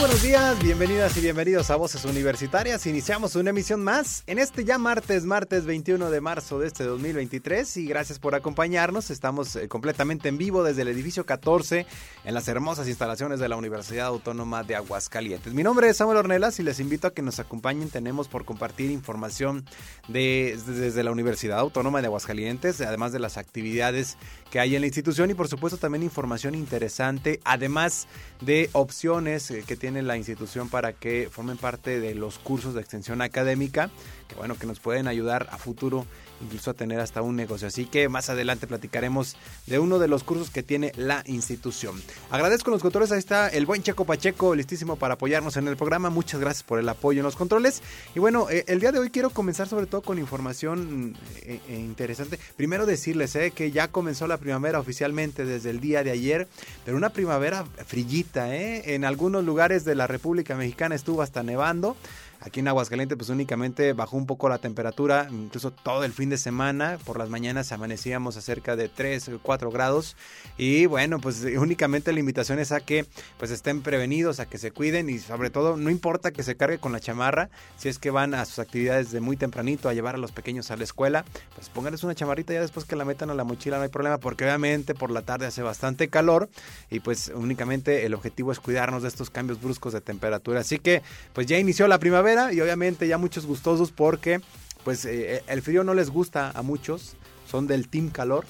Buenos días, bienvenidas y bienvenidos a Voces Universitarias. Iniciamos una emisión más en este ya martes, martes 21 de marzo de este 2023 y gracias por acompañarnos. Estamos eh, completamente en vivo desde el edificio 14 en las hermosas instalaciones de la Universidad Autónoma de Aguascalientes. Mi nombre es Samuel Ornelas y les invito a que nos acompañen. Tenemos por compartir información de, desde la Universidad Autónoma de Aguascalientes, además de las actividades que hay en la institución y por supuesto también información interesante, además de opciones eh, que la institución para que formen parte de los cursos de extensión académica, que bueno, que nos pueden ayudar a futuro incluso a tener hasta un negocio. Así que más adelante platicaremos de uno de los cursos que tiene la institución. Agradezco a los controles, ahí está el buen Checo Pacheco, listísimo para apoyarnos en el programa. Muchas gracias por el apoyo en los controles. Y bueno, eh, el día de hoy quiero comenzar sobre todo con información eh, eh, interesante. Primero decirles que ya comenzó la primavera oficialmente desde el día de ayer, pero una primavera frillita, En algunos lugares de la República Mexicana estuvo hasta nevando. Aquí en Aguascalientes pues únicamente bajó un poco la temperatura, incluso todo el fin de semana, por las mañanas amanecíamos a cerca de 3 o 4 grados y bueno pues únicamente la invitación es a que pues estén prevenidos, a que se cuiden y sobre todo no importa que se cargue con la chamarra, si es que van a sus actividades de muy tempranito a llevar a los pequeños a la escuela, pues pónganles una chamarrita ya después que la metan a la mochila no hay problema porque obviamente por la tarde hace bastante calor y pues únicamente el objetivo es cuidarnos de estos cambios bruscos de temperatura, así que pues ya inició la primavera y obviamente ya muchos gustosos porque pues eh, eh, el frío no les gusta a muchos, son del team calor.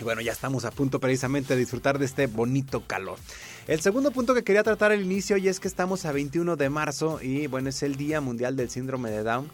Y bueno, ya estamos a punto precisamente de disfrutar de este bonito calor. El segundo punto que quería tratar al inicio y es que estamos a 21 de marzo y bueno, es el Día Mundial del Síndrome de Down.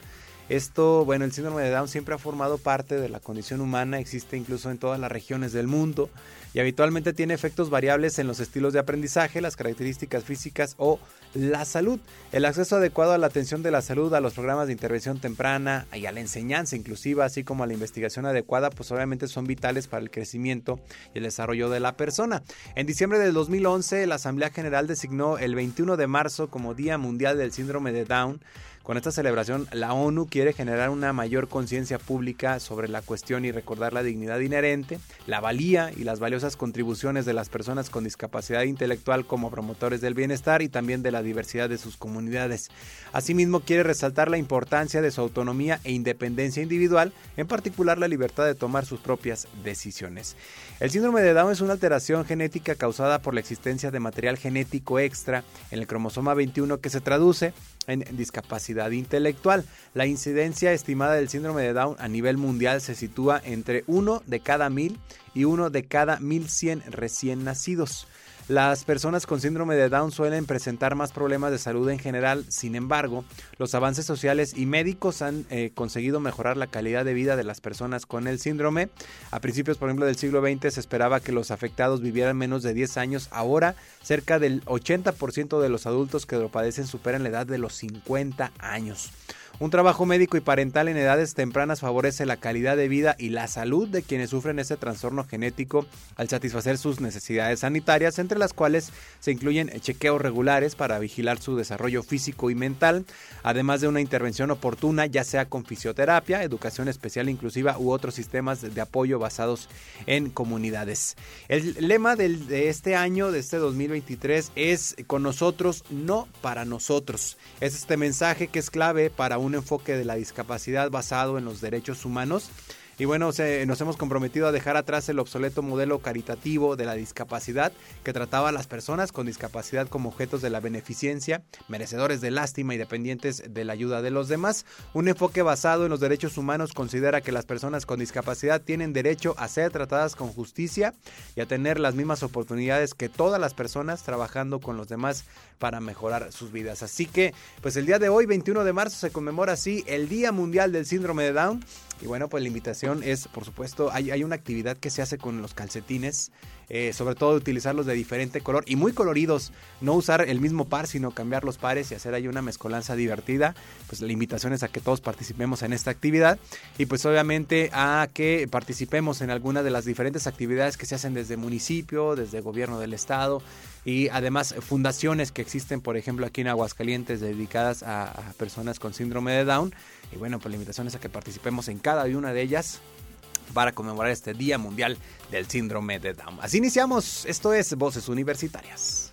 Esto, bueno, el síndrome de Down siempre ha formado parte de la condición humana, existe incluso en todas las regiones del mundo y habitualmente tiene efectos variables en los estilos de aprendizaje, las características físicas o la salud. El acceso adecuado a la atención de la salud, a los programas de intervención temprana y a la enseñanza inclusiva, así como a la investigación adecuada, pues obviamente son vitales para el crecimiento y el desarrollo de la persona. En diciembre del 2011, la Asamblea General designó el 21 de marzo como Día Mundial del Síndrome de Down con esta celebración, la ONU quiere generar una mayor conciencia pública sobre la cuestión y recordar la dignidad inherente, la valía y las valiosas contribuciones de las personas con discapacidad intelectual como promotores del bienestar y también de la diversidad de sus comunidades. Asimismo, quiere resaltar la importancia de su autonomía e independencia individual, en particular la libertad de tomar sus propias decisiones. El síndrome de Down es una alteración genética causada por la existencia de material genético extra en el cromosoma 21 que se traduce en discapacidad intelectual. La incidencia estimada del síndrome de Down a nivel mundial se sitúa entre 1 de cada 1000 y 1 de cada 1100 recién nacidos. Las personas con síndrome de Down suelen presentar más problemas de salud en general, sin embargo, los avances sociales y médicos han eh, conseguido mejorar la calidad de vida de las personas con el síndrome. A principios, por ejemplo, del siglo XX se esperaba que los afectados vivieran menos de 10 años. Ahora, cerca del 80% de los adultos que lo padecen superan la edad de los 50 años. Un trabajo médico y parental en edades tempranas favorece la calidad de vida y la salud de quienes sufren este trastorno genético al satisfacer sus necesidades sanitarias, entre las cuales se incluyen chequeos regulares para vigilar su desarrollo físico y mental, además de una intervención oportuna, ya sea con fisioterapia, educación especial inclusiva u otros sistemas de apoyo basados en comunidades. El lema de este año, de este 2023, es con nosotros, no para nosotros. Es este mensaje que es clave para un enfoque de la discapacidad basado en los derechos humanos y bueno, nos hemos comprometido a dejar atrás el obsoleto modelo caritativo de la discapacidad que trataba a las personas con discapacidad como objetos de la beneficencia, merecedores de lástima y dependientes de la ayuda de los demás. Un enfoque basado en los derechos humanos considera que las personas con discapacidad tienen derecho a ser tratadas con justicia y a tener las mismas oportunidades que todas las personas trabajando con los demás para mejorar sus vidas. Así que, pues el día de hoy, 21 de marzo, se conmemora así el Día Mundial del Síndrome de Down. Y bueno, pues la invitación es, por supuesto, hay, hay una actividad que se hace con los calcetines, eh, sobre todo utilizarlos de diferente color y muy coloridos, no usar el mismo par, sino cambiar los pares y hacer ahí una mezcolanza divertida. Pues la invitación es a que todos participemos en esta actividad y pues obviamente a que participemos en alguna de las diferentes actividades que se hacen desde municipio, desde gobierno del estado y además fundaciones que existen, por ejemplo, aquí en Aguascalientes dedicadas a, a personas con síndrome de Down. Y bueno, pues la invitación es a que participemos en cada una de ellas para conmemorar este Día Mundial del Síndrome de Down. Así iniciamos, esto es Voces Universitarias.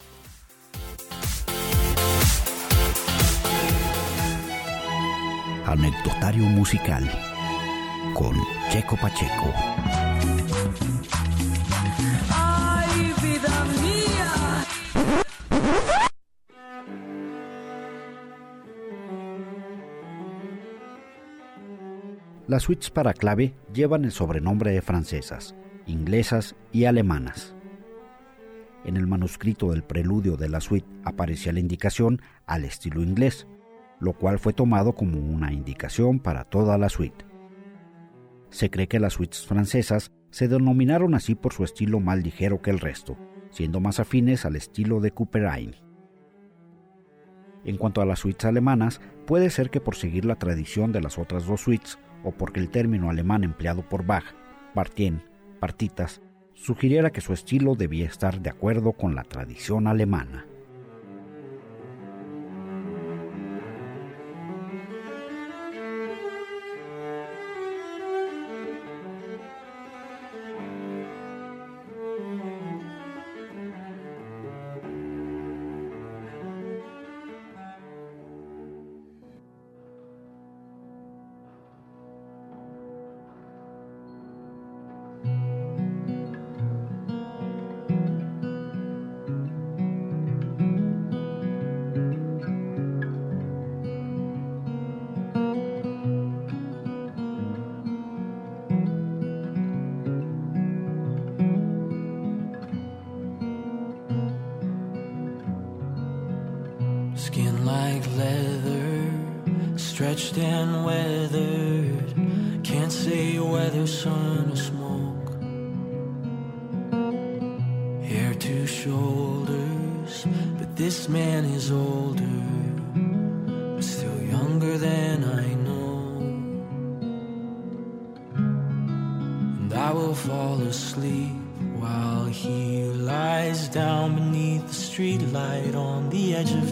Anecdotario musical con Checo Pacheco. Las suites para clave llevan el sobrenombre de francesas, inglesas y alemanas. En el manuscrito del preludio de la suite aparecía la indicación al estilo inglés, lo cual fue tomado como una indicación para toda la suite. Se cree que las suites francesas se denominaron así por su estilo más ligero que el resto, siendo más afines al estilo de Couperin. En cuanto a las suites alemanas, puede ser que por seguir la tradición de las otras dos suites, o porque el término alemán empleado por Bach, partien, partitas, sugiriera que su estilo debía estar de acuerdo con la tradición alemana.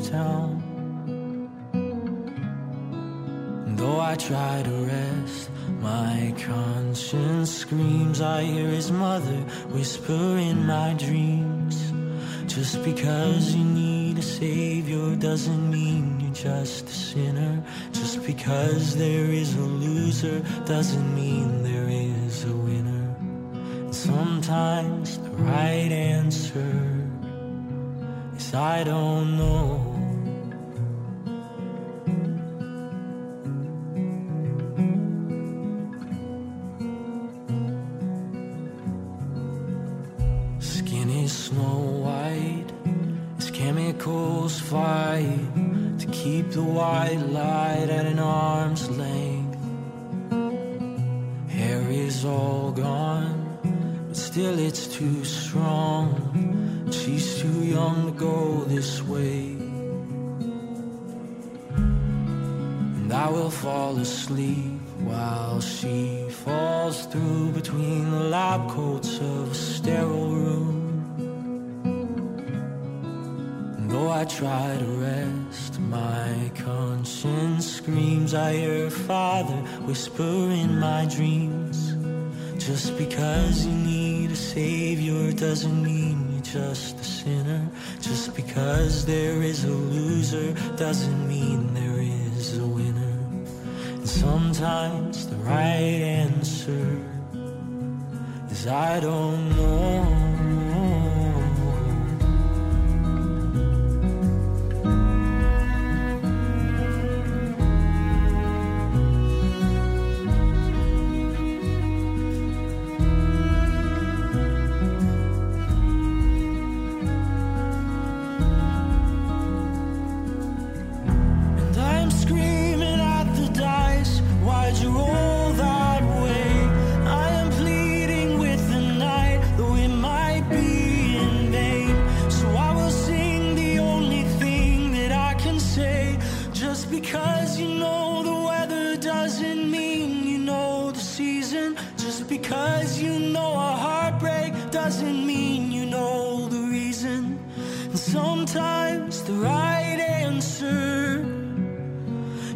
Town. Though I try to rest, my conscience screams. I hear his mother whisper in my dreams. Just because you need a savior doesn't mean you're just a sinner. Just because there is a loser doesn't mean there is a winner. And sometimes the right answer is I don't know. To keep the white light at an arm's length. Hair is all gone, but still it's too strong. She's too young to go this way. And I will fall asleep while she falls through between the lab coats of a sterile room. Though I try to rest, my conscience screams. I hear her father whisper in my dreams. Just because you need a savior doesn't mean you're just a sinner. Just because there is a loser doesn't mean there is a winner. And sometimes the right answer is I don't know. doesn't mean you know the reason. And sometimes the right answer.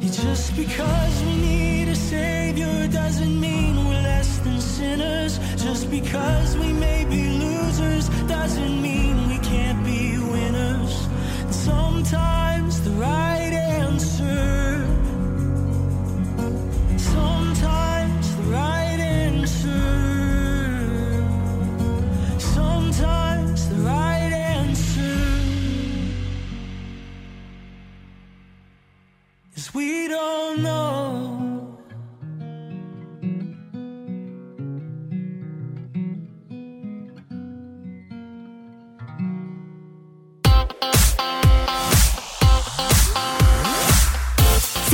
Just because we need a savior doesn't mean we're less than sinners. Just because we may be losers doesn't mean we can't be winners. And sometimes the right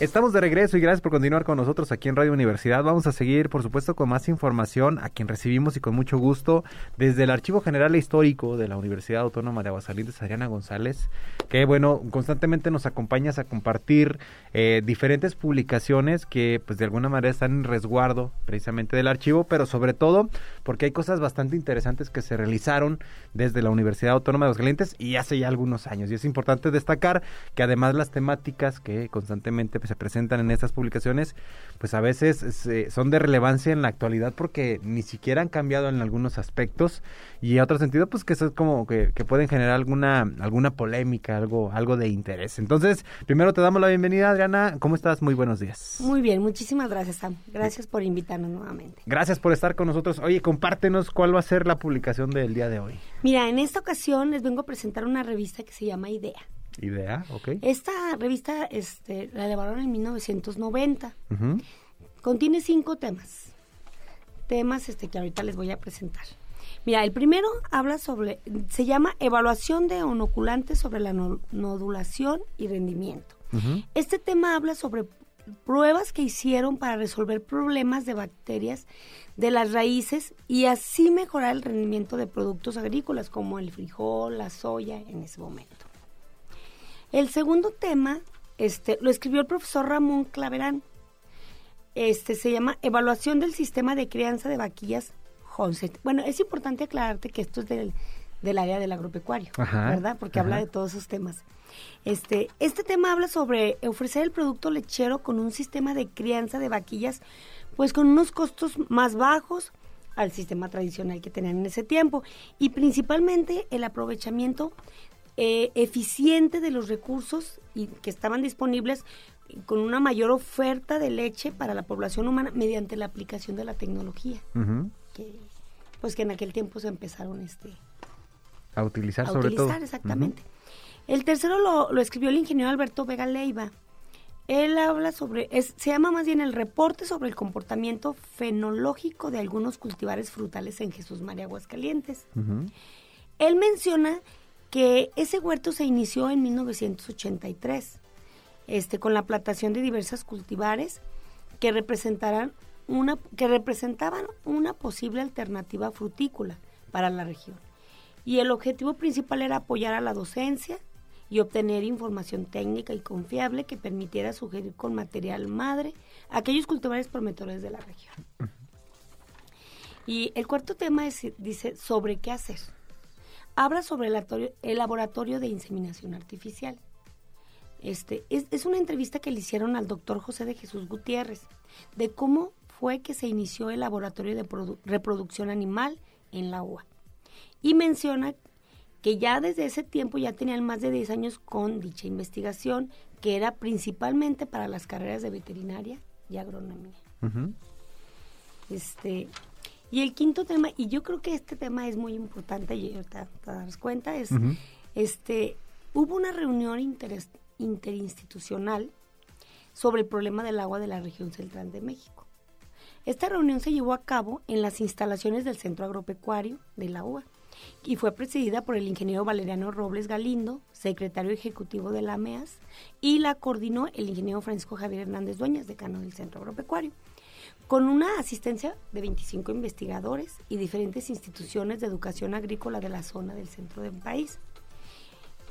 Estamos de regreso y gracias por continuar con nosotros aquí en Radio Universidad. Vamos a seguir, por supuesto, con más información a quien recibimos y con mucho gusto desde el Archivo General e Histórico de la Universidad Autónoma de Aguascalientes, Adriana González, que, bueno, constantemente nos acompañas a compartir eh, diferentes publicaciones que, pues, de alguna manera están en resguardo precisamente del archivo, pero sobre todo porque hay cosas bastante interesantes que se realizaron desde la Universidad Autónoma de Aguascalientes y hace ya algunos años. Y es importante destacar que además las temáticas que constantemente se presentan en estas publicaciones, pues a veces eh, son de relevancia en la actualidad porque ni siquiera han cambiado en algunos aspectos y en otro sentido, pues que eso es como que, que, pueden generar alguna alguna polémica, algo algo de interés. Entonces, primero te damos la bienvenida, Adriana. ¿Cómo estás? Muy buenos días. Muy bien, muchísimas gracias, Sam. Gracias por invitarnos nuevamente. Gracias por estar con nosotros. Oye, compártenos cuál va a ser la publicación del día de hoy. Mira, en esta ocasión les vengo a presentar una revista que se llama Idea. Idea, ok. Esta revista este, la elevaron en 1990. Uh -huh. Contiene cinco temas. Temas este, que ahorita les voy a presentar. Mira, el primero habla sobre, se llama Evaluación de inoculantes sobre la no, nodulación y rendimiento. Uh -huh. Este tema habla sobre pruebas que hicieron para resolver problemas de bacterias de las raíces y así mejorar el rendimiento de productos agrícolas como el frijol, la soya en ese momento. El segundo tema este, lo escribió el profesor Ramón Claverán. Este se llama Evaluación del sistema de crianza de vaquillas Honset. Bueno, es importante aclararte que esto es del, del área del agropecuario, Ajá. ¿verdad? Porque Ajá. habla de todos esos temas. Este, este tema habla sobre ofrecer el producto lechero con un sistema de crianza de vaquillas, pues con unos costos más bajos al sistema tradicional que tenían en ese tiempo y principalmente el aprovechamiento eh, eficiente de los recursos y que estaban disponibles con una mayor oferta de leche para la población humana mediante la aplicación de la tecnología uh -huh. que pues que en aquel tiempo se empezaron este a utilizar a sobre utilizar todo. exactamente uh -huh. el tercero lo, lo, escribió el ingeniero Alberto Vega Leiva él habla sobre es, se llama más bien el reporte sobre el comportamiento fenológico de algunos cultivares frutales en Jesús María Aguascalientes uh -huh. él menciona que ese huerto se inició en 1983, este, con la plantación de diversas cultivares que representarán una, que representaban una posible alternativa frutícola para la región. Y el objetivo principal era apoyar a la docencia y obtener información técnica y confiable que permitiera sugerir con material madre aquellos cultivares prometedores de la región. Y el cuarto tema es, dice sobre qué hacer habla sobre el, el, laboratorio de inseminación artificial. Este, es, es, una entrevista que le hicieron al doctor José de Jesús Gutiérrez de cómo fue que se inició el laboratorio de reproducción animal en la UA. Y menciona que ya desde ese tiempo ya tenían más de 10 años con dicha investigación, que era principalmente para las carreras de veterinaria y agronomía. Uh -huh. Este, y el quinto tema, y yo creo que este tema es muy importante, y ahorita te das cuenta, es, uh -huh. este, hubo una reunión inter, interinstitucional sobre el problema del agua de la región central de México. Esta reunión se llevó a cabo en las instalaciones del Centro Agropecuario de la UA y fue presidida por el ingeniero Valeriano Robles Galindo, secretario ejecutivo de la AMEAS, y la coordinó el ingeniero Francisco Javier Hernández Dueñas, decano del Centro Agropecuario con una asistencia de 25 investigadores y diferentes instituciones de educación agrícola de la zona del centro del país.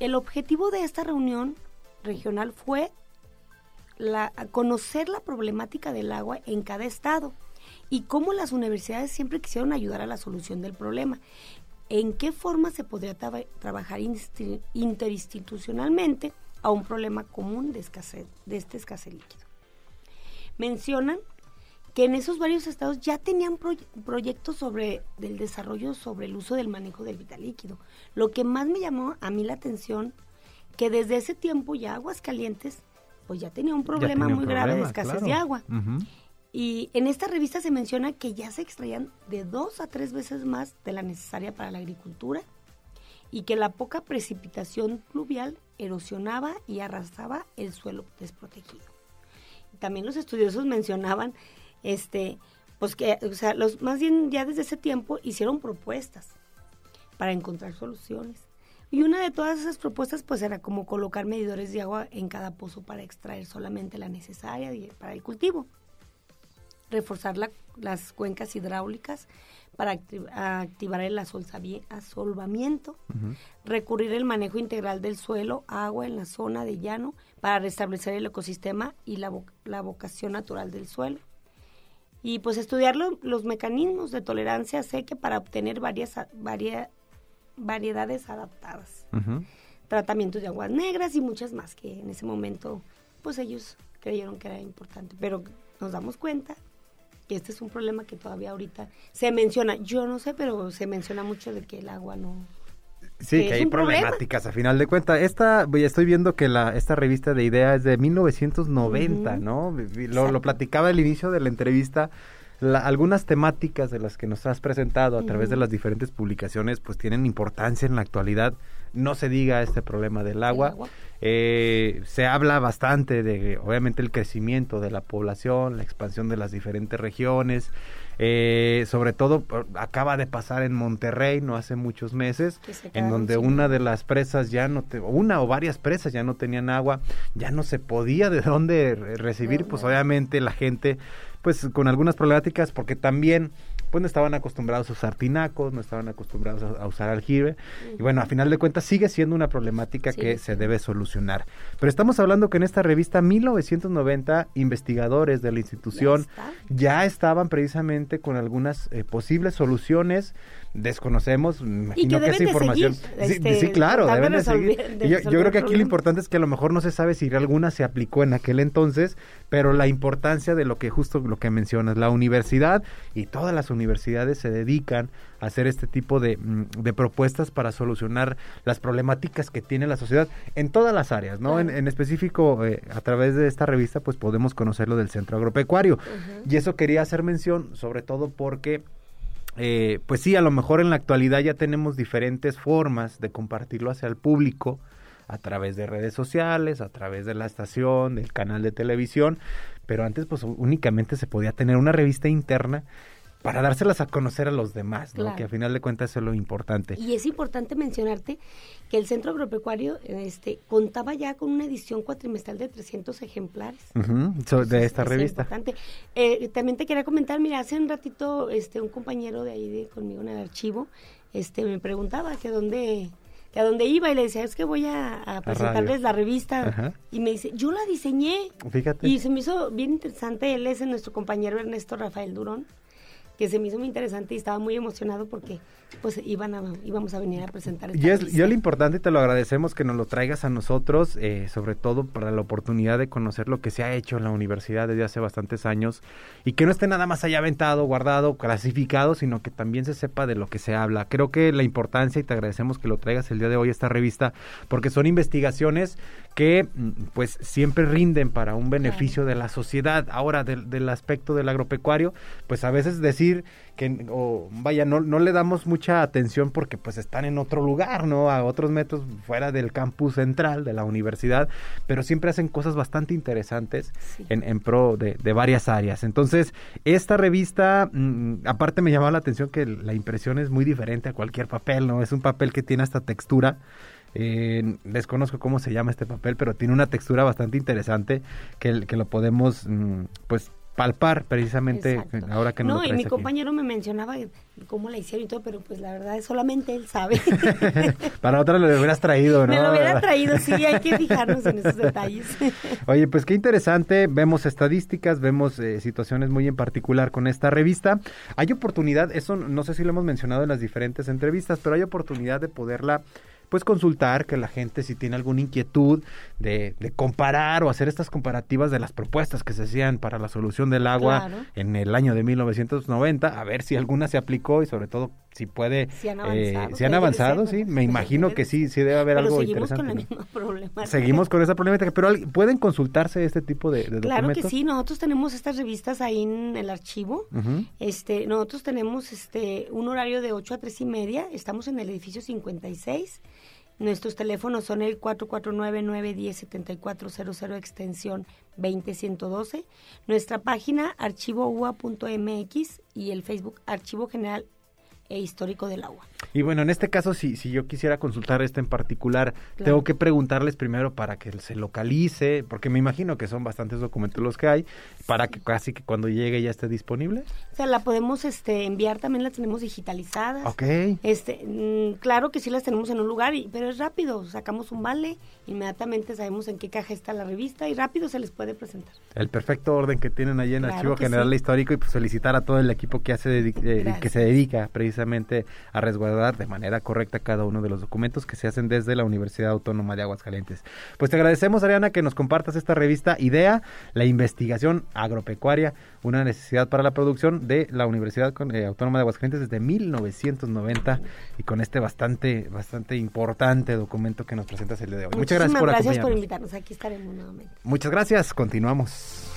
El objetivo de esta reunión regional fue la, conocer la problemática del agua en cada estado y cómo las universidades siempre quisieron ayudar a la solución del problema. ¿En qué forma se podría trabajar interinstitucionalmente a un problema común de, escasez, de este escasez líquido? Mencionan que en esos varios estados ya tenían proyectos sobre del desarrollo sobre el uso del manejo del vital líquido. Lo que más me llamó a mí la atención que desde ese tiempo ya Aguascalientes pues ya tenía un problema muy grave de escasez de agua. Y en esta revista se menciona que ya se extraían de dos a tres veces más de la necesaria para la agricultura y que la poca precipitación pluvial erosionaba y arrasaba el suelo desprotegido. También los estudiosos mencionaban, este, pues que, o sea, los, más bien ya desde ese tiempo hicieron propuestas para encontrar soluciones. Y una de todas esas propuestas pues era como colocar medidores de agua en cada pozo para extraer solamente la necesaria para el cultivo reforzar las cuencas hidráulicas para activar el asolvamiento, recurrir el manejo integral del suelo, agua en la zona de llano para restablecer el ecosistema y la, vocación natural del suelo. Y pues estudiar los mecanismos de tolerancia seca para obtener varias, variedades adaptadas. Tratamientos de aguas negras y muchas más que en ese momento pues ellos creyeron que era importante. Pero nos damos cuenta que este es un problema que todavía ahorita se menciona. Yo no sé, pero se menciona mucho de que el agua no... Sí, que, hay problemáticas a final de cuentas. Esta, estoy viendo que la, esta revista de idea es de 1990, ¿no? Lo, lo, platicaba al inicio de la entrevista. algunas temáticas de las que nos has presentado a través de las diferentes publicaciones pues tienen importancia en la actualidad. No se diga este problema del agua. Eh, se habla bastante de, obviamente, el crecimiento de la población, la expansión de las diferentes regiones. Eh, sobre todo acaba de pasar en Monterrey no hace muchos meses en donde una de las presas ya no te, una o varias presas ya no tenían agua ya no se podía de dónde recibir pues obviamente la gente pues con algunas problemáticas porque también pues no estaban acostumbrados a usar tinacos, no estaban acostumbrados a, usar aljibe. Y bueno, a final de cuentas sigue siendo una problemática que se debe solucionar. Pero estamos hablando que en esta revista 1990 investigadores de la institución ya, estaban precisamente con algunas eh, posibles soluciones desconocemos, imagino que, esa información. sí, este, claro, deben de seguir. yo, creo que aquí lo importante es que a lo mejor no se sabe si alguna se aplicó en aquel entonces, pero la importancia de lo que justo lo que mencionas, la universidad y todas las universidades se dedican a hacer este tipo de, mm, de propuestas para solucionar las problemáticas que tiene la sociedad en todas las áreas, ¿no? En, específico, eh, a través de esta revista, pues podemos conocer lo del centro agropecuario. Y eso quería hacer mención, sobre todo porque eh, pues sí, a lo mejor en la actualidad ya tenemos diferentes formas de compartirlo hacia el público a través de redes sociales, a través de la estación, del canal de televisión, pero antes pues únicamente se podía tener una revista interna para dárselas a conocer a los demás, ¿no? que a final de cuentas es lo importante. Y es importante mencionarte que el Centro Agropecuario este, contaba ya con una edición cuatrimestral de 300 ejemplares. de esta revista. Importante. Eh, también te quería comentar, mira, hace un ratito este, un compañero de ahí de, conmigo en el archivo este, me preguntaba que dónde que a dónde iba y le decía, es que voy a, presentarles la revista. Y me dice, yo la diseñé. Fíjate. Y se me hizo bien interesante, él es nuestro compañero Ernesto Rafael Durón que se me hizo muy interesante y estaba muy emocionado porque pues iban a, íbamos a venir a presentar esta y es, lo importante te lo agradecemos que nos lo traigas a nosotros eh, sobre todo para la oportunidad de conocer lo que se ha hecho en la universidad desde hace bastantes años y que no esté nada más allá aventado guardado clasificado sino que también se sepa de lo que se habla. Creo que la importancia y te agradecemos que lo traigas el día de hoy esta revista porque son investigaciones que mm, pues siempre rinden para un beneficio de la sociedad. Ahora, del, aspecto del agropecuario, pues a veces decir que, o vaya, no, no le damos mucha atención porque pues están en otro lugar, ¿no? A otros metros fuera del campus central de la universidad, pero siempre hacen cosas bastante interesantes en, en, pro de, de, varias áreas. Entonces, esta revista, mm, aparte me llamaba la atención que la impresión es muy diferente a cualquier papel, ¿no? Es un papel que tiene esta textura eh, desconozco cómo se llama este papel, pero tiene una textura bastante interesante que, que lo podemos, mm, pues, palpar precisamente Exacto. ahora que No, lo y mi aquí. compañero me mencionaba cómo la hicieron y todo, pero pues la verdad es solamente él sabe. Para otra lo hubieras traído, ¿no? Me lo hubiera traído, sí, hay que fijarnos en esos detalles. Oye, pues qué interesante, vemos estadísticas, vemos eh, situaciones muy en particular con esta revista. Hay oportunidad, eso no sé si lo hemos mencionado en las diferentes entrevistas, pero hay oportunidad de poderla pues consultar, que la gente si tiene alguna inquietud de, de comparar o hacer estas comparativas de las propuestas que se hacían para la solución del agua Claro. en el año de 1990, a ver si alguna se aplicó y sobre todo si puede, Si han eh, avanzado, si han avanzado, sí, me imagino que sí, sí debe haber pero algo seguimos interesante. con la misma. Seguimos con esa problemática, pero ¿pueden consultarse este tipo de, de Claro que documentos? sí, nosotros tenemos estas revistas ahí en el archivo. Este, nosotros tenemos este un horario de 8 a 3 y media, estamos en el edificio 56. Nuestros teléfonos son el 449-910-7400 extensión 20112. Nuestra página archivoua.mx y el Facebook Archivo General e Histórico del Agua. Y bueno, en este caso, si, si yo quisiera consultar este en particular, Claro. tengo que preguntarles primero para que se localice, porque me imagino que son bastantes documentos los que hay, para que casi que cuando llegue ya esté disponible. O sea, la podemos este, enviar, también la tenemos digitalizadas. Ok. Este, mm, claro que sí las tenemos en un lugar, y- pero es rápido. Sacamos un vale, inmediatamente sabemos en qué caja está la revista y rápido se les puede presentar. El perfecto orden que tienen allí en Claro Archivo General sí. Histórico y pues felicitar a todo el equipo que hace eh, que se dedica precisamente a resguardar de manera correcta cada uno de los documentos que se hacen desde la Universidad Autónoma de Aguascalientes. Pues te agradecemos Ariana que nos compartas esta revista Idea, la investigación agropecuaria, una necesidad para la producción de la Universidad eh, Autónoma de Aguascalientes desde 1990 y con este bastante bastante importante documento que nos presentas el día de hoy. Muchas gracias por gracias por invitarnos. Aquí estaremos nuevamente. Muchas gracias, continuamos.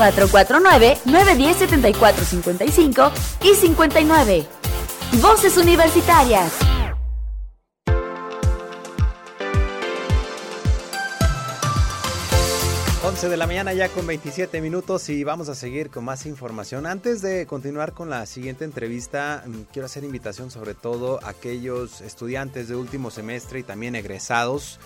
449-910-7455 y 59. Voces Universitarias. 11 de la mañana ya con 27 minutos y vamos a seguir con más información. Antes de continuar con la siguiente entrevista, mm, quiero hacer invitación sobre todo a aquellos estudiantes de último semestre y también egresados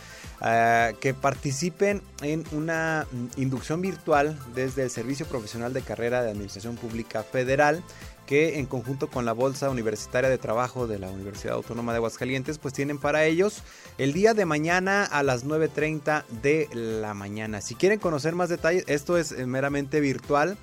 eh, que participen en una mm, inducción virtual desde el Servicio Profesional de Carrera de Administración Pública Federal que en conjunto con la Bolsa Universitaria de Trabajo de la Universidad Autónoma de Aguascalientes, pues tienen para ellos el día de mañana a las 9.30 de la mañana. Si quieren conocer más detalles, esto es eh, meramente virtual.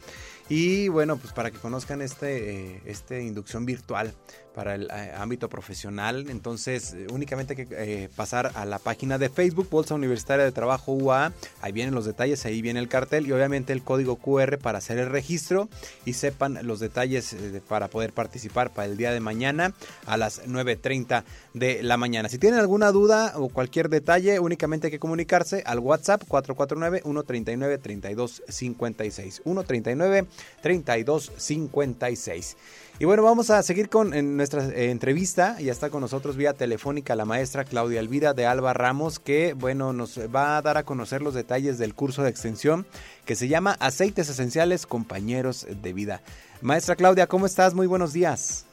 Y bueno, pues para que conozcan este, eh, este inducción virtual para el eh, ámbito profesional. Entonces, eh, únicamente hay que eh, pasar a la página de Facebook, Bolsa Universitaria de Trabajo UA. Ahí vienen los detalles, ahí viene el cartel y obviamente el código QR para hacer el registro y sepan los detalles para poder participar para el día de mañana a las 9.30 de la mañana. Si tienen alguna duda o cualquier detalle, únicamente hay que comunicarse al WhatsApp 449-139-3256. 139-3256. Y bueno, vamos a seguir con nuestra eh, entrevista. Ya está con nosotros vía telefónica la maestra Claudia Elvira de Alba Ramos, que bueno, nos va a dar a conocer los detalles del curso de extensión que se llama Aceites Esenciales Compañeros de Vida. Maestra Claudia, ¿cómo estás? Muy buenos días.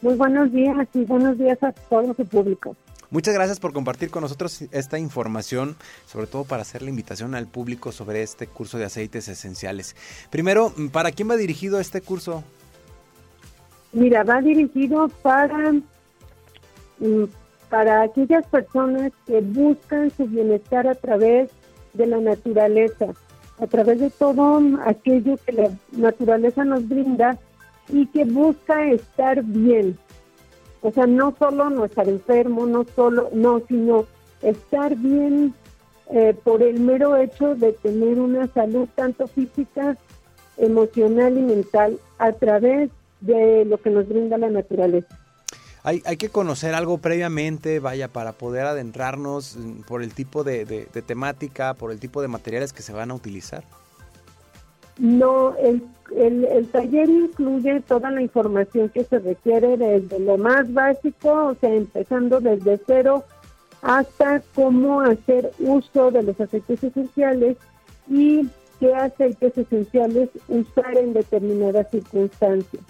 Muy buenos días y buenos días a todo su público. Muchas gracias por compartir con nosotros esta información, sobre todo para hacer la invitación al público sobre este curso de aceites esenciales. Primero, ¿para quién va dirigido este curso, Mira, va dirigido para, mm, para aquellas personas que buscan su bienestar a través de la naturaleza, a través de todo aquello que la naturaleza nos brinda y que busca estar bien. O sea, no solo no estar enfermo, no solo, no, sino estar bien eh, por el mero hecho de tener una salud tanto física, emocional y mental a través de lo que nos brinda la naturaleza. Hay, hay que conocer algo previamente, vaya, para poder adentrarnos por el tipo de, temática, por el tipo de materiales que se van a utilizar. No, el, el, taller incluye toda la información que se requiere desde lo más básico, o sea, empezando desde cero hasta cómo hacer uso de los aceites esenciales y qué aceites esenciales usar en determinadas circunstancias.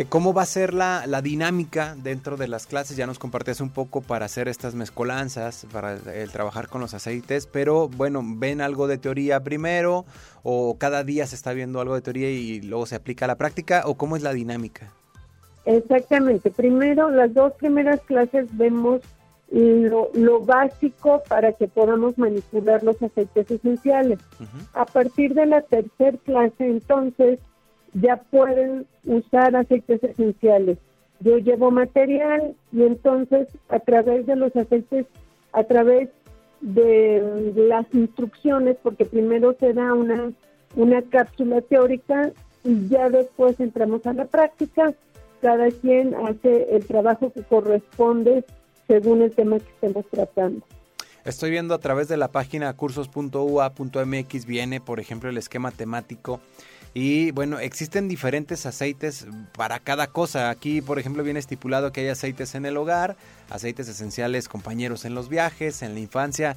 Eh, ¿Cómo va a ser la, dinámica dentro de las clases? Ya nos compartías un poco para hacer estas mezcolanzas, para el trabajar con los aceites, pero bueno, ¿ven algo de teoría primero o cada día se está viendo algo de teoría y luego se aplica a la práctica o cómo es la dinámica? Exactamente, primero las dos primeras clases vemos lo, lo básico para que podamos manipular los aceites esenciales. A partir de la tercera clase entonces ya pueden usar aceites esenciales. Yo llevo material y entonces a través de los aceites, a través de las instrucciones, porque primero se da una, una cápsula teórica y ya después entramos a la práctica, cada quien hace el trabajo que corresponde según el tema que estemos tratando. Estoy viendo a través de la página cursos.ua.mx viene, por ejemplo, el esquema temático y bueno, existen diferentes aceites para cada cosa. Aquí, por ejemplo, viene estipulado que hay aceites en el hogar, aceites esenciales compañeros en los viajes, en la infancia,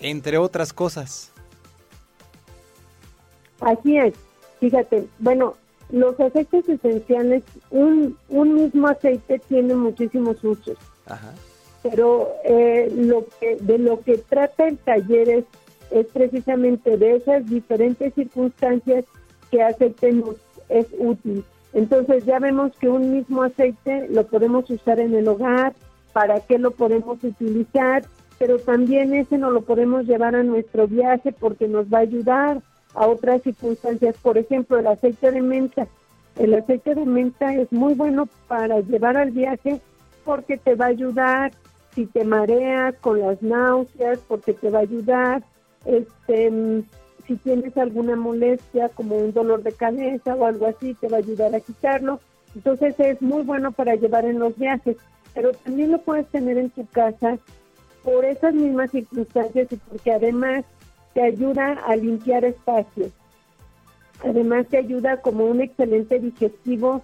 entre otras cosas. Así es. Fíjate, bueno, los aceites esenciales, un, un mismo aceite tiene muchísimos usos. Ajá. Pero eh, lo que, de lo que trata el taller es, es precisamente de esas diferentes circunstancias que aceite nos es útil. Entonces ya vemos que un mismo aceite lo podemos usar en el hogar, para qué lo podemos utilizar, pero también ese no lo podemos llevar a nuestro viaje porque nos va a ayudar a otras circunstancias. Por ejemplo, el aceite de menta. El aceite de menta es muy bueno para llevar al viaje porque te va a ayudar si te mareas con las náuseas, porque te va a ayudar este si tienes alguna molestia como un dolor de cabeza o algo así, te va a ayudar a quitarlo. Entonces es muy bueno para llevar en los viajes, pero también lo puedes tener en tu casa por esas mismas circunstancias y porque además te ayuda a limpiar espacios. Además te ayuda como un excelente digestivo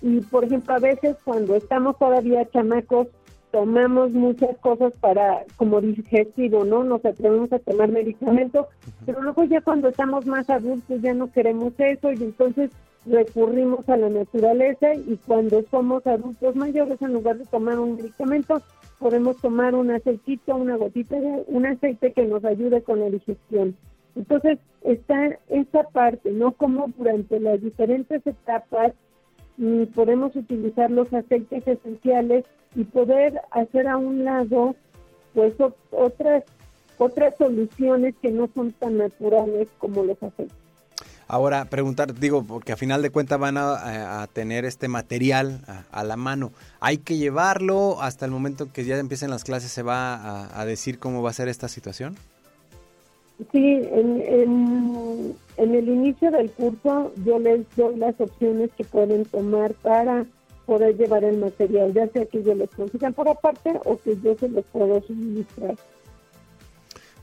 y por ejemplo a veces cuando estamos todavía chamacos tomamos muchas cosas para como digestivo, ¿no? Nos atrevemos a tomar medicamentos, pero luego ya cuando estamos más adultos ya no queremos eso y entonces recurrimos a la naturaleza y cuando somos adultos mayores en lugar de tomar un medicamento podemos tomar un aceitito, una gotita de un aceite que nos ayude con la digestión. Entonces está esa parte, ¿no? Como durante las diferentes etapas mm, podemos utilizar los aceites esenciales y poder hacer a un lado pues otras otras soluciones que no son tan naturales como los aceites. Ahora, preguntar, digo, porque a final de cuentas van a, tener este material a, la mano. ¿Hay que llevarlo hasta el momento que ya empiecen las clases? ¿Se va a, decir cómo va a ser esta situación? Sí, en, el inicio del curso yo les doy las opciones que pueden tomar para poder llevar el material, ya sea que yo les consigan por aparte o que yo se los puedo suministrar.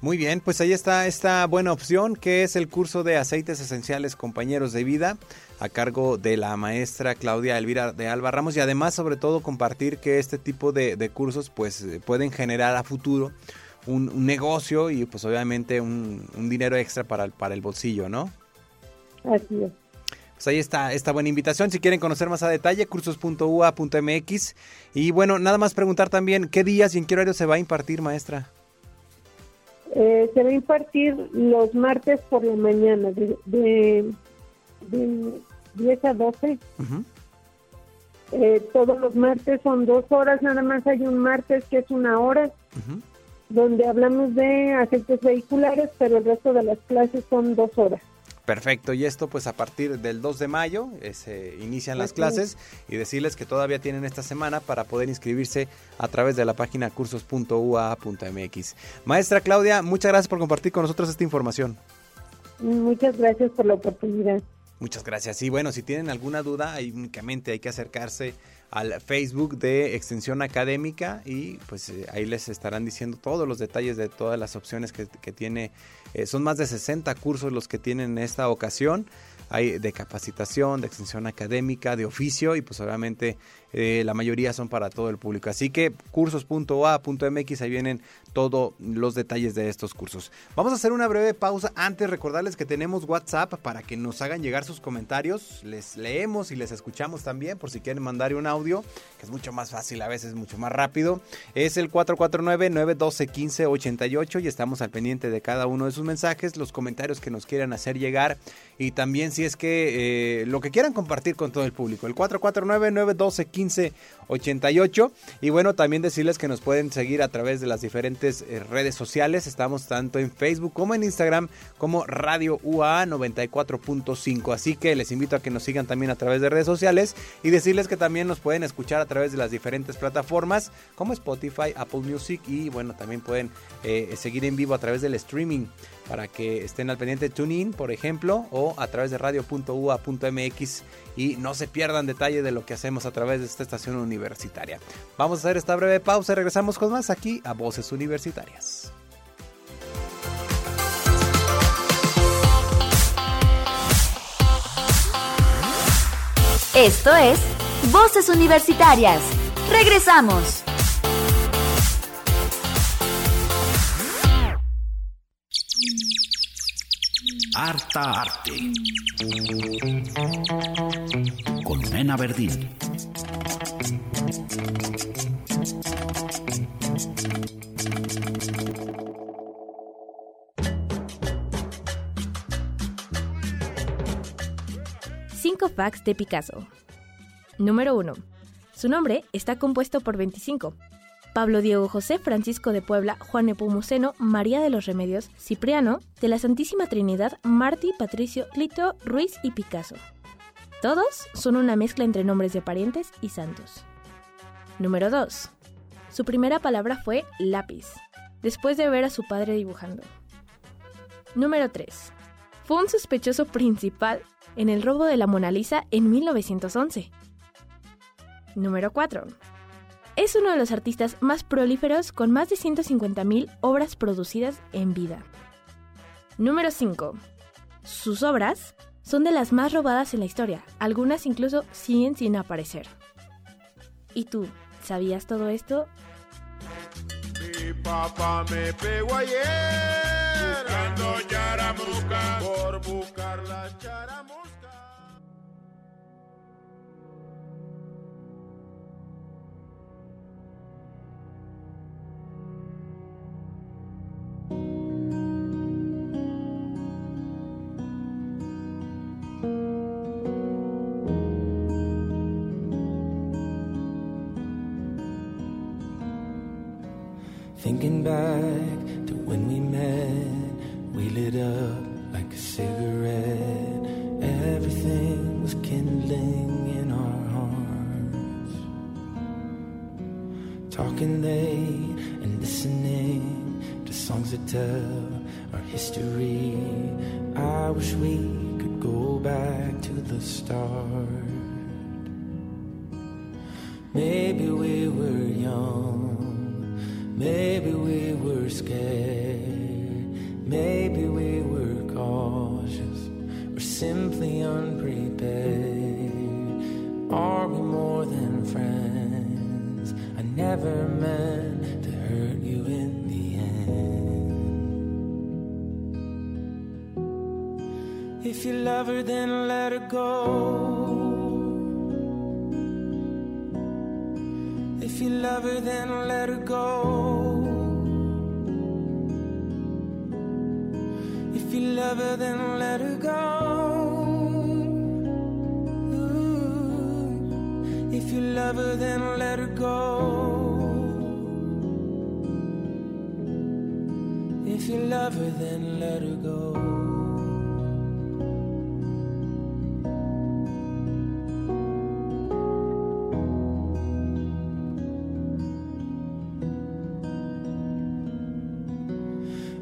Muy bien, pues ahí está esta buena opción que es el curso de aceites esenciales compañeros de vida a cargo de la maestra Claudia Elvira de Alba Ramos y además sobre todo compartir que este tipo de, cursos pues pueden generar a futuro un, negocio y pues obviamente un, dinero extra para el, para el bolsillo, ¿no? Así es. Pues ahí está esta buena invitación. Si quieren conocer más a detalle, cursos.ua.mx. Y bueno, nada más preguntar también, ¿qué días y en qué horario se va a impartir, maestra? Eh, se va a impartir los martes por la mañana, de, de, 10 a 12. Eh, todos los martes son dos horas, nada más hay un martes que es una hora, donde hablamos de aceites vehiculares, pero el resto de las clases son dos horas. Perfecto, y esto pues a partir del 2 de mayo se inician las clases y decirles que todavía tienen esta semana para poder inscribirse a través de la página cursos.ua.mx. Maestra Claudia, muchas gracias por compartir con nosotros esta información. Muchas gracias por la oportunidad. Muchas gracias. Y bueno, si tienen alguna duda, únicamente hay que acercarse al Facebook de Extensión Académica y pues eh, ahí les estarán diciendo todos los detalles de todas las opciones que, tiene. Eh, son más de 60 cursos los que tienen en esta ocasión. Hay de capacitación, de extensión académica, de oficio y pues obviamente eh, la mayoría son para todo el público. Así que cursos.a.mx, ahí vienen todos los detalles de estos cursos. Vamos a hacer una breve pausa. Antes recordarles que tenemos WhatsApp para que nos hagan llegar sus comentarios. Les leemos y les escuchamos también por si quieren mandar un audio, que es mucho más fácil, a veces mucho más rápido. Es el 449-912-1588 y estamos al pendiente de cada uno de sus mensajes, los comentarios que nos quieran hacer llegar y también si es que eh, lo que quieran compartir con todo el público. El 449 912 15 15 1588. Y bueno, también decirles que nos pueden seguir a través de las diferentes eh, redes sociales. Estamos tanto en Facebook como en Instagram como Radio UA 94.5. Así que les invito a que nos sigan también a través de redes sociales y decirles que también nos pueden escuchar a través de las diferentes plataformas como Spotify, Apple Music y bueno, también pueden eh, seguir en vivo a través del streaming para que estén al pendiente TuneIn, por ejemplo, o a través de radio.ua.mx y no se pierdan detalle de lo que hacemos a través de esta estación universitaria. Vamos a hacer esta breve pausa y regresamos con más aquí a Voces Universitarias. Esto es Voces Universitarias. Regresamos. Harta Arte. Con Nena Verdín. Cinco facts de Picasso. Número 1. Su nombre está compuesto por 25, Pablo Diego José Francisco de Puebla, Juan Epomuceno, María de los Remedios, Cipriano, de la Santísima Trinidad, Martí, Patricio, Lito, Ruiz y Picasso. Todos son una mezcla entre nombres de parientes y santos. Número 2. Su primera palabra fue lápiz, después de ver a su padre dibujando. Número 3. Fue un sospechoso principal en el robo de la Mona Lisa en 1911. Número 4 es uno de los artistas más prolíferos con más de 150.000 obras producidas en vida. Número 5. Sus obras son de las más robadas en la historia, algunas incluso siguen sin aparecer. ¿Y tú, sabías todo esto? Mi papá me pegó ayer buscando por buscar la Thinking back to when we met, we lit up like a cigarette. Everything was kindling in our hearts. Talking late and listening to songs that tell our history. I wish we could go back to the start. Maybe we were young scared, maybe we were cautious, or simply unprepared. Are we more than friends? I never meant to hurt you in the end. If you love her, then let her go. If you love her, then let her go. Love her, then let her go. Ooh. If you love her, then let her go. If you love her, then let her go.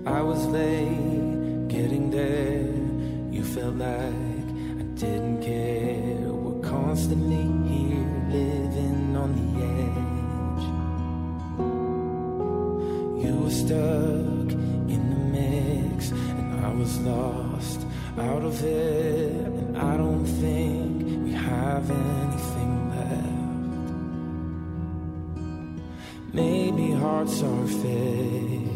I was late Are fake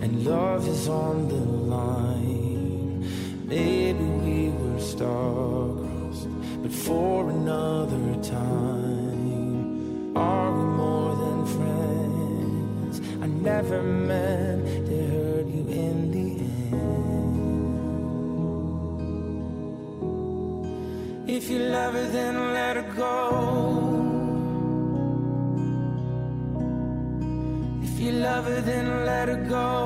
and love is on the line. Maybe we were star-crossed, but for another time. Are we more than friends? I never meant to hurt you in the end. If you love her, then let her go.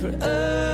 For us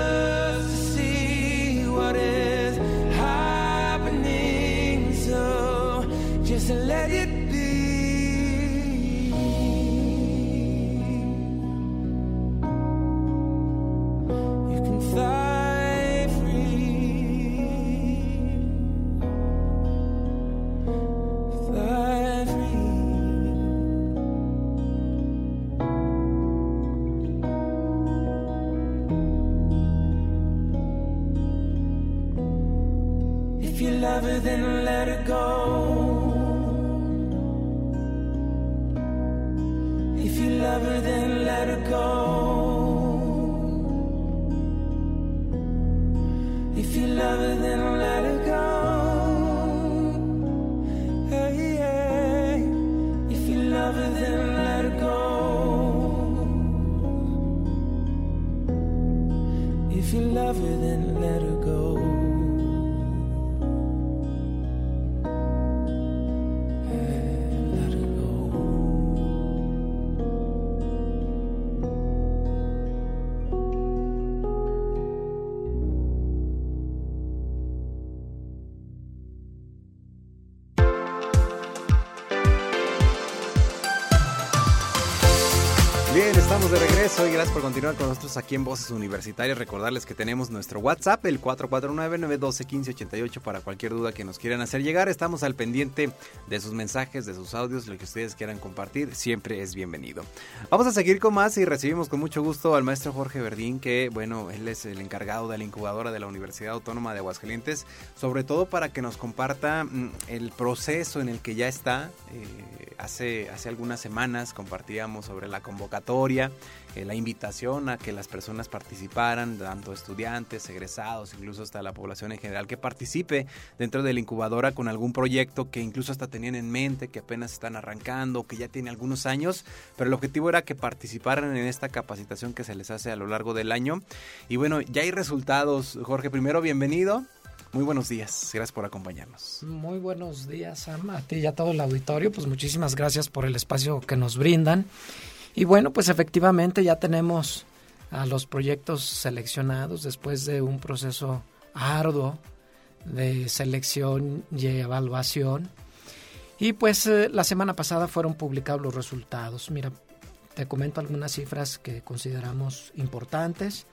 estamos de regreso y gracias por continuar con nosotros aquí en Voces Universitarias. Recordarles que tenemos nuestro WhatsApp, el 449-912-1588, para cualquier duda que nos quieran hacer llegar. Estamos al pendiente de sus mensajes, de sus audios, lo que ustedes quieran compartir, siempre es bienvenido. Vamos a seguir con más y recibimos con mucho gusto al maestro Jorge Verdín, que, bueno, él es el encargado de la incubadora de la Universidad Autónoma de Aguascalientes, sobre todo para que nos comparta mm, el proceso en el que ya está. Eh, hace, hace algunas semanas compartíamos sobre la convocatoria, la invitación a que las personas participaran, tanto estudiantes, egresados, incluso hasta la población en general, que participe dentro de la incubadora con algún proyecto que incluso hasta tenían en mente, que apenas están arrancando, que ya tiene algunos años, pero el objetivo era que participaran en esta capacitación que se les hace a lo largo del año. Y bueno, ya hay resultados. Jorge, primero, bienvenido. Muy buenos días, gracias por acompañarnos. Muy buenos días, Sam, a ti y a todo el auditorio. Pues muchísimas gracias por el espacio que nos brindan. Y bueno, pues efectivamente ya tenemos a los proyectos seleccionados después de un proceso arduo de selección y evaluación. Y pues eh, la semana pasada fueron publicados los resultados. Mira, te comento algunas cifras que consideramos importantes.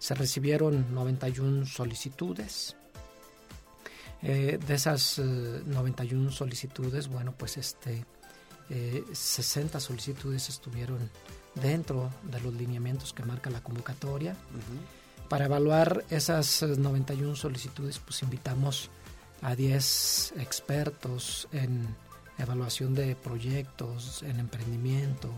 Se recibieron 91 solicitudes, eh, de esas 91 eh, solicitudes, bueno, pues este, 60 eh, solicitudes estuvieron dentro de los lineamientos que marca la convocatoria. Para evaluar esas 91 solicitudes, pues invitamos a 10 expertos en evaluación de proyectos, en emprendimiento,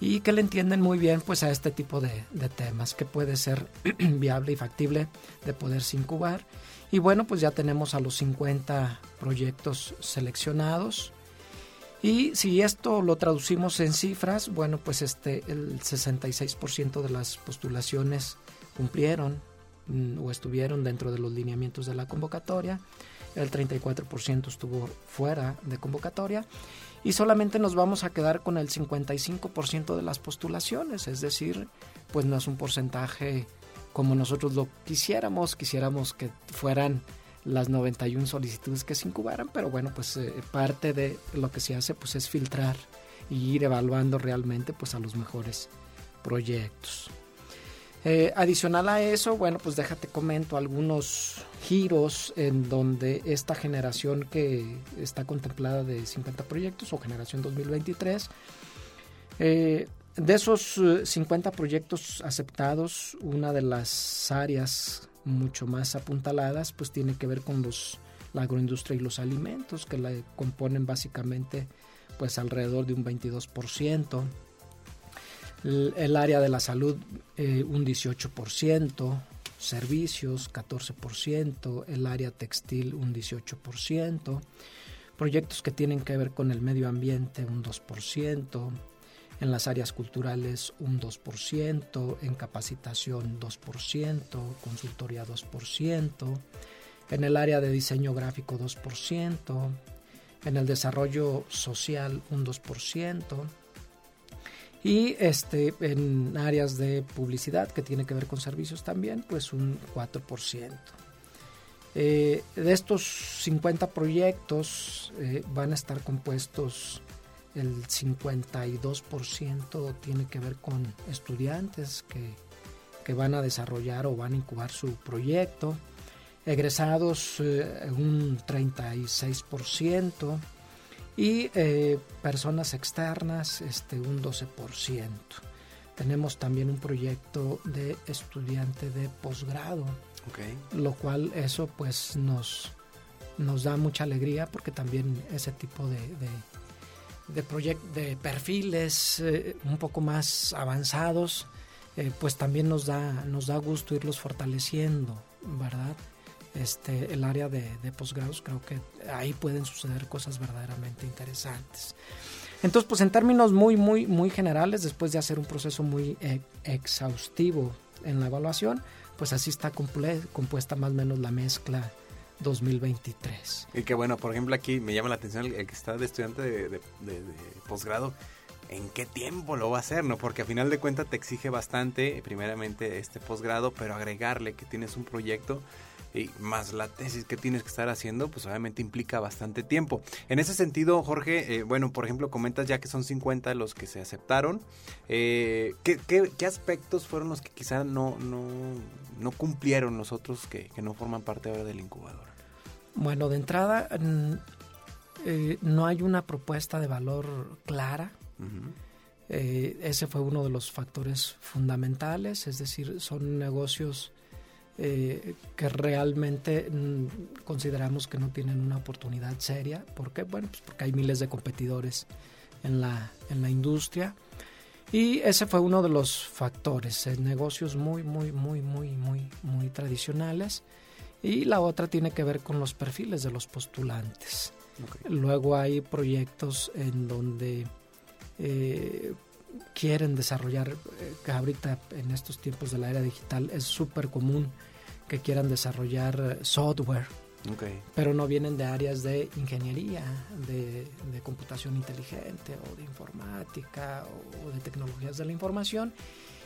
y que le entienden muy bien pues a este tipo de, de temas que puede ser viable y factible de poderse incubar y bueno, pues ya tenemos a los 50 proyectos seleccionados. Y si esto lo traducimos en cifras, bueno, pues este el 66% de las postulaciones cumplieron mm, o estuvieron dentro de los lineamientos de la convocatoria, el 34% estuvo fuera de convocatoria. Y solamente nos vamos a quedar con el 55% de las postulaciones, es decir, pues no es un porcentaje como nosotros lo quisiéramos, quisiéramos que fueran las 91 solicitudes que se incubaran, pero bueno, pues eh, parte de lo que se hace pues es filtrar y ir evaluando realmente pues a los mejores proyectos. Eh, adicional a eso, bueno, pues déjate comento algunos giros en donde esta generación que está contemplada de 50 proyectos o generación 2023 eh, de esos 50 eh, proyectos aceptados, una de las áreas mucho más apuntaladas pues tiene que ver con los la agroindustria y los alimentos que la componen básicamente pues alrededor de un 22%. El, área de la salud eh, un 18%, servicios 14%, el área textil un 18%, proyectos que tienen que ver con el medio ambiente un 2%, en las áreas culturales un 2%, en capacitación 2%, consultoría 2%, en el área de diseño gráfico 2%, en el desarrollo social un 2%, y este, en áreas de publicidad que tiene que ver con servicios también, pues un 4%. Eh, de estos 50 proyectos eh, van a estar compuestos el 52% tiene que ver con estudiantes que, van a desarrollar o van a incubar su proyecto, egresados eh, un 36% y eh, personas externas este, un 12%. Tenemos también un proyecto de estudiante de posgrado, lo cual eso pues nos, nos da mucha alegría porque también ese tipo de de, de perfiles eh, un poco más avanzados, eh, pues también nos da, nos da gusto irlos fortaleciendo, ¿verdad? Este, el área de, posgrados, creo que ahí pueden suceder cosas verdaderamente interesantes. Entonces, pues en términos muy, muy, muy generales, después de hacer un proceso muy eh, exhaustivo en la evaluación, pues así está compuesta más o menos la mezcla 2023. Y que bueno, por ejemplo, aquí me llama la atención el, que está de estudiante de, posgrado. ¿En qué tiempo lo va a hacer? no Porque a final de cuentas te exige bastante, primeramente, este posgrado, pero agregarle que tienes un proyecto y más la tesis que tienes que estar haciendo, pues obviamente implica bastante tiempo. En ese sentido, Jorge, eh, bueno, por ejemplo, comentas ya que son 50 los que se aceptaron. Eh, ¿qué, qué, aspectos fueron los que quizá no, no, no cumplieron los otros que, que, no forman parte ahora del incubador? Bueno, de entrada, eh, no hay una propuesta de valor clara. ese fue uno de los factores fundamentales, es decir, son negocios eh, que realmente mm, consideramos que no tienen una oportunidad seria. ¿Por qué? Bueno, pues porque hay miles de competidores en la, en la industria. Y ese fue uno de los factores, en negocios muy, muy, muy, muy, muy, muy tradicionales. Y la otra tiene que ver con los perfiles de los postulantes. Luego hay proyectos en donde eh, quieren desarrollar, eh, que ahorita en estos tiempos de la era digital es súper común que quieran desarrollar eh, software, pero no vienen de áreas de ingeniería, de, computación inteligente o de informática o, de tecnologías de la información.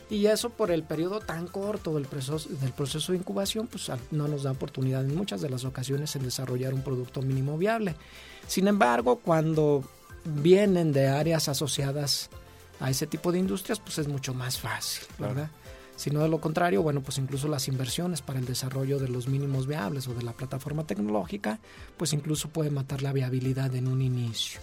Y eso por el periodo tan corto del proceso, del proceso de incubación, pues no nos da oportunidad en muchas de las ocasiones en desarrollar un producto mínimo viable. Sin embargo, cuando vienen de áreas asociadas a ese tipo de industrias, pues es mucho más fácil, ¿verdad? sino de lo contrario, bueno, pues incluso las inversiones para el desarrollo de los mínimos viables o de la plataforma tecnológica, pues incluso puede matar la viabilidad en un inicio.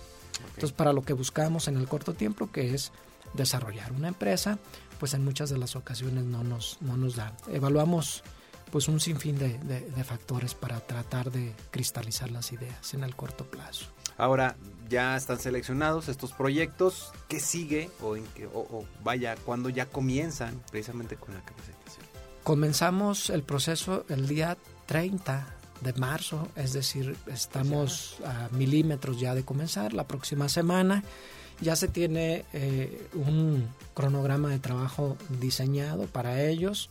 Entonces, para lo que buscamos en el corto tiempo, que es desarrollar una empresa, pues en muchas de las ocasiones no nos, no nos da. Evaluamos pues un sinfín de, de factores para tratar de cristalizar las ideas en el corto plazo. Ahora, ya están seleccionados estos proyectos. ¿Qué sigue? O, o, vaya, cuando ya comienzan precisamente con la capacitación? Comenzamos el proceso el día 30 de marzo, es decir, estamos a milímetros ya de comenzar. La próxima semana ya se tiene eh, un cronograma de trabajo diseñado para ellos.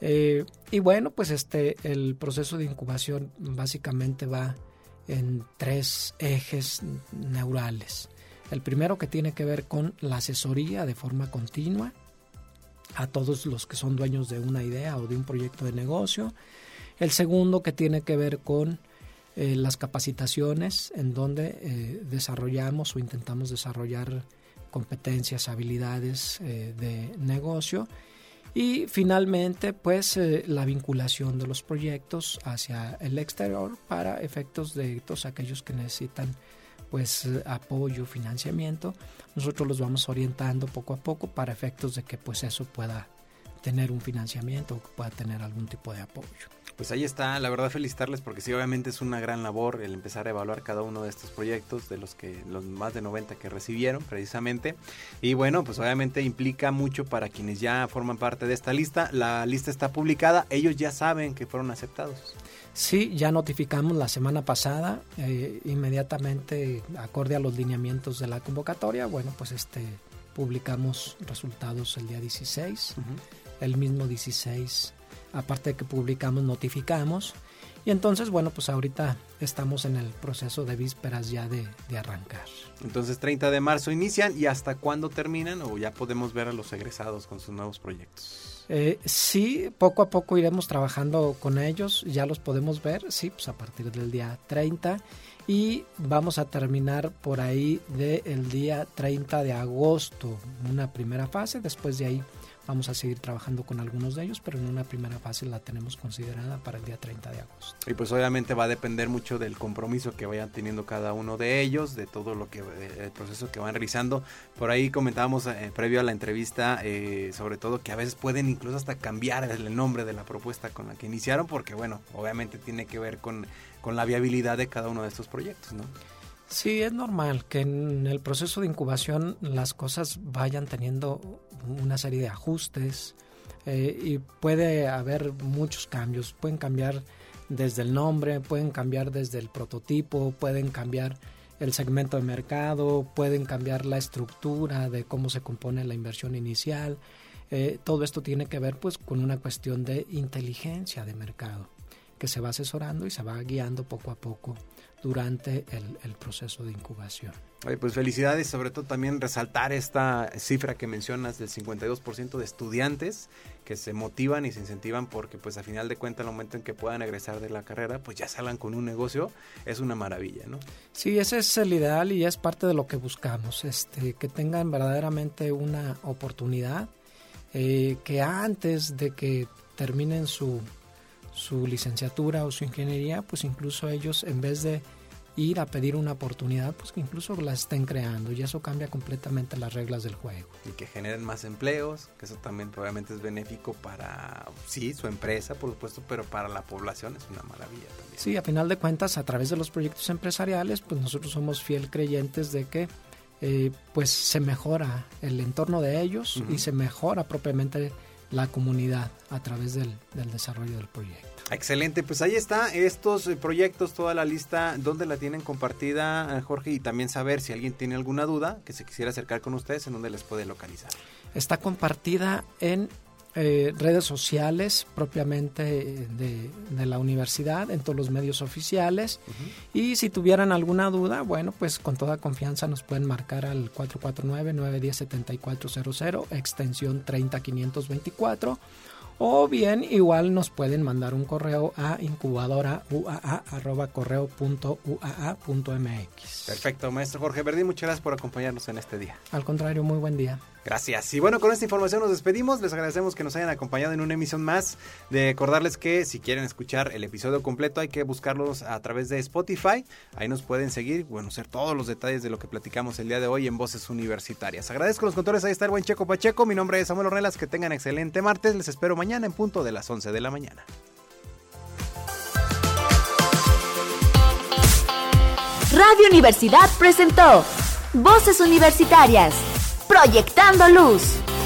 Eh, y bueno, pues este el proceso de incubación básicamente va en tres ejes neurales. El primero que tiene que ver con la asesoría de forma continua a todos los que son dueños de una idea o de un proyecto de negocio. El segundo que tiene que ver con eh, las capacitaciones en donde eh, desarrollamos o intentamos desarrollar competencias, habilidades eh, de negocio. Y finalmente, pues eh, la vinculación de los proyectos hacia el exterior para efectos de todos aquellos que necesitan pues eh, apoyo, financiamiento. Nosotros los vamos orientando poco a poco para efectos de que pues eso pueda tener un financiamiento o que pueda tener algún tipo de apoyo. Pues ahí está, la verdad felicitarles porque sí, obviamente es una gran labor el empezar a evaluar cada uno de estos proyectos, de los que los más de 90 que recibieron precisamente. Y bueno, pues obviamente implica mucho para quienes ya forman parte de esta lista. La lista está publicada, ellos ya saben que fueron aceptados. Sí, ya notificamos la semana pasada, eh, inmediatamente acorde a los lineamientos de la convocatoria, bueno, pues este publicamos resultados el día 16, el mismo 16 aparte de que publicamos, notificamos. Y entonces, bueno, pues ahorita estamos en el proceso de vísperas ya de, arrancar. Entonces, 30 de marzo inician y hasta cuándo terminan o ya podemos ver a los egresados con sus nuevos proyectos. Eh, sí, poco a poco iremos trabajando con ellos, ya los podemos ver, sí, pues a partir del día 30 y vamos a terminar por ahí del día 30 de agosto, una primera fase, después de ahí Vamos a seguir trabajando con algunos de ellos, pero en una primera fase la tenemos considerada para el día 30 de agosto. Y pues obviamente va a depender mucho del compromiso que vayan teniendo cada uno de ellos, de todo lo que eh, el proceso que van realizando. Por ahí comentábamos eh, previo a la entrevista, eh, sobre todo que a veces pueden incluso hasta cambiar el nombre de la propuesta con la que iniciaron, porque bueno, obviamente tiene que ver con, con la viabilidad de cada uno de estos proyectos, ¿no? Sí, es normal que en el proceso de incubación las cosas vayan teniendo una serie de ajustes eh, y puede haber muchos cambios. Pueden cambiar desde el nombre, pueden cambiar desde el prototipo, pueden cambiar el segmento de mercado, pueden cambiar la estructura de cómo se compone la inversión inicial. Eh, todo esto tiene que ver pues con una cuestión de inteligencia de mercado que se va asesorando y se va guiando poco a poco durante el, proceso de incubación. pues felicidades, sobre todo también resaltar esta cifra que mencionas del 52% de estudiantes que se motivan y se incentivan porque pues a final de cuentas el momento en que puedan egresar de la carrera pues ya salgan con un negocio, es una maravilla, ¿no? Sí, ese es el ideal y es parte de lo que buscamos, este, que tengan verdaderamente una oportunidad, eh, que antes de que terminen su su licenciatura o su ingeniería, pues incluso ellos en vez de ir a pedir una oportunidad, pues que incluso la estén creando y eso cambia completamente las reglas del juego. Y que generen más empleos, que eso también probablemente es benéfico para, sí, su empresa, por supuesto, pero para la población es una maravilla también. Sí, a final de cuentas, a través de los proyectos empresariales, pues nosotros somos fiel creyentes de que eh, pues se mejora el entorno de ellos y se mejora propiamente la comunidad a través del, desarrollo del proyecto. Excelente, pues ahí está estos eh, proyectos, toda la lista, ¿dónde la tienen compartida, eh, Jorge? Y también saber si alguien tiene alguna duda que se quisiera acercar con ustedes, en dónde les puede localizar. Está compartida en eh, redes sociales propiamente de, la universidad, en todos los medios oficiales. Y si tuvieran alguna duda, bueno, pues con toda confianza nos pueden marcar al 449-910-7400, extensión 30524 o bien igual nos pueden mandar un correo a incubadora Perfecto, maestro Jorge Verdi, muchas gracias por acompañarnos en este día. Al contrario, muy buen día. Gracias. Y bueno, con esta información nos despedimos. Les agradecemos que nos hayan acompañado en una emisión más. De recordarles que si quieren escuchar el episodio completo hay que buscarlos a través de Spotify. Ahí nos pueden seguir, bueno, ser todos los detalles de lo que platicamos el día de hoy en Voces Universitarias. Agradezco los contores. Ahí está el buen Checo Pacheco. Mi nombre es Samuel Ornelas. Que tengan excelente martes. Les espero mañana en punto de las 11 de la mañana. Radio Universidad presentó Voces Universitarias Proyectando Luz.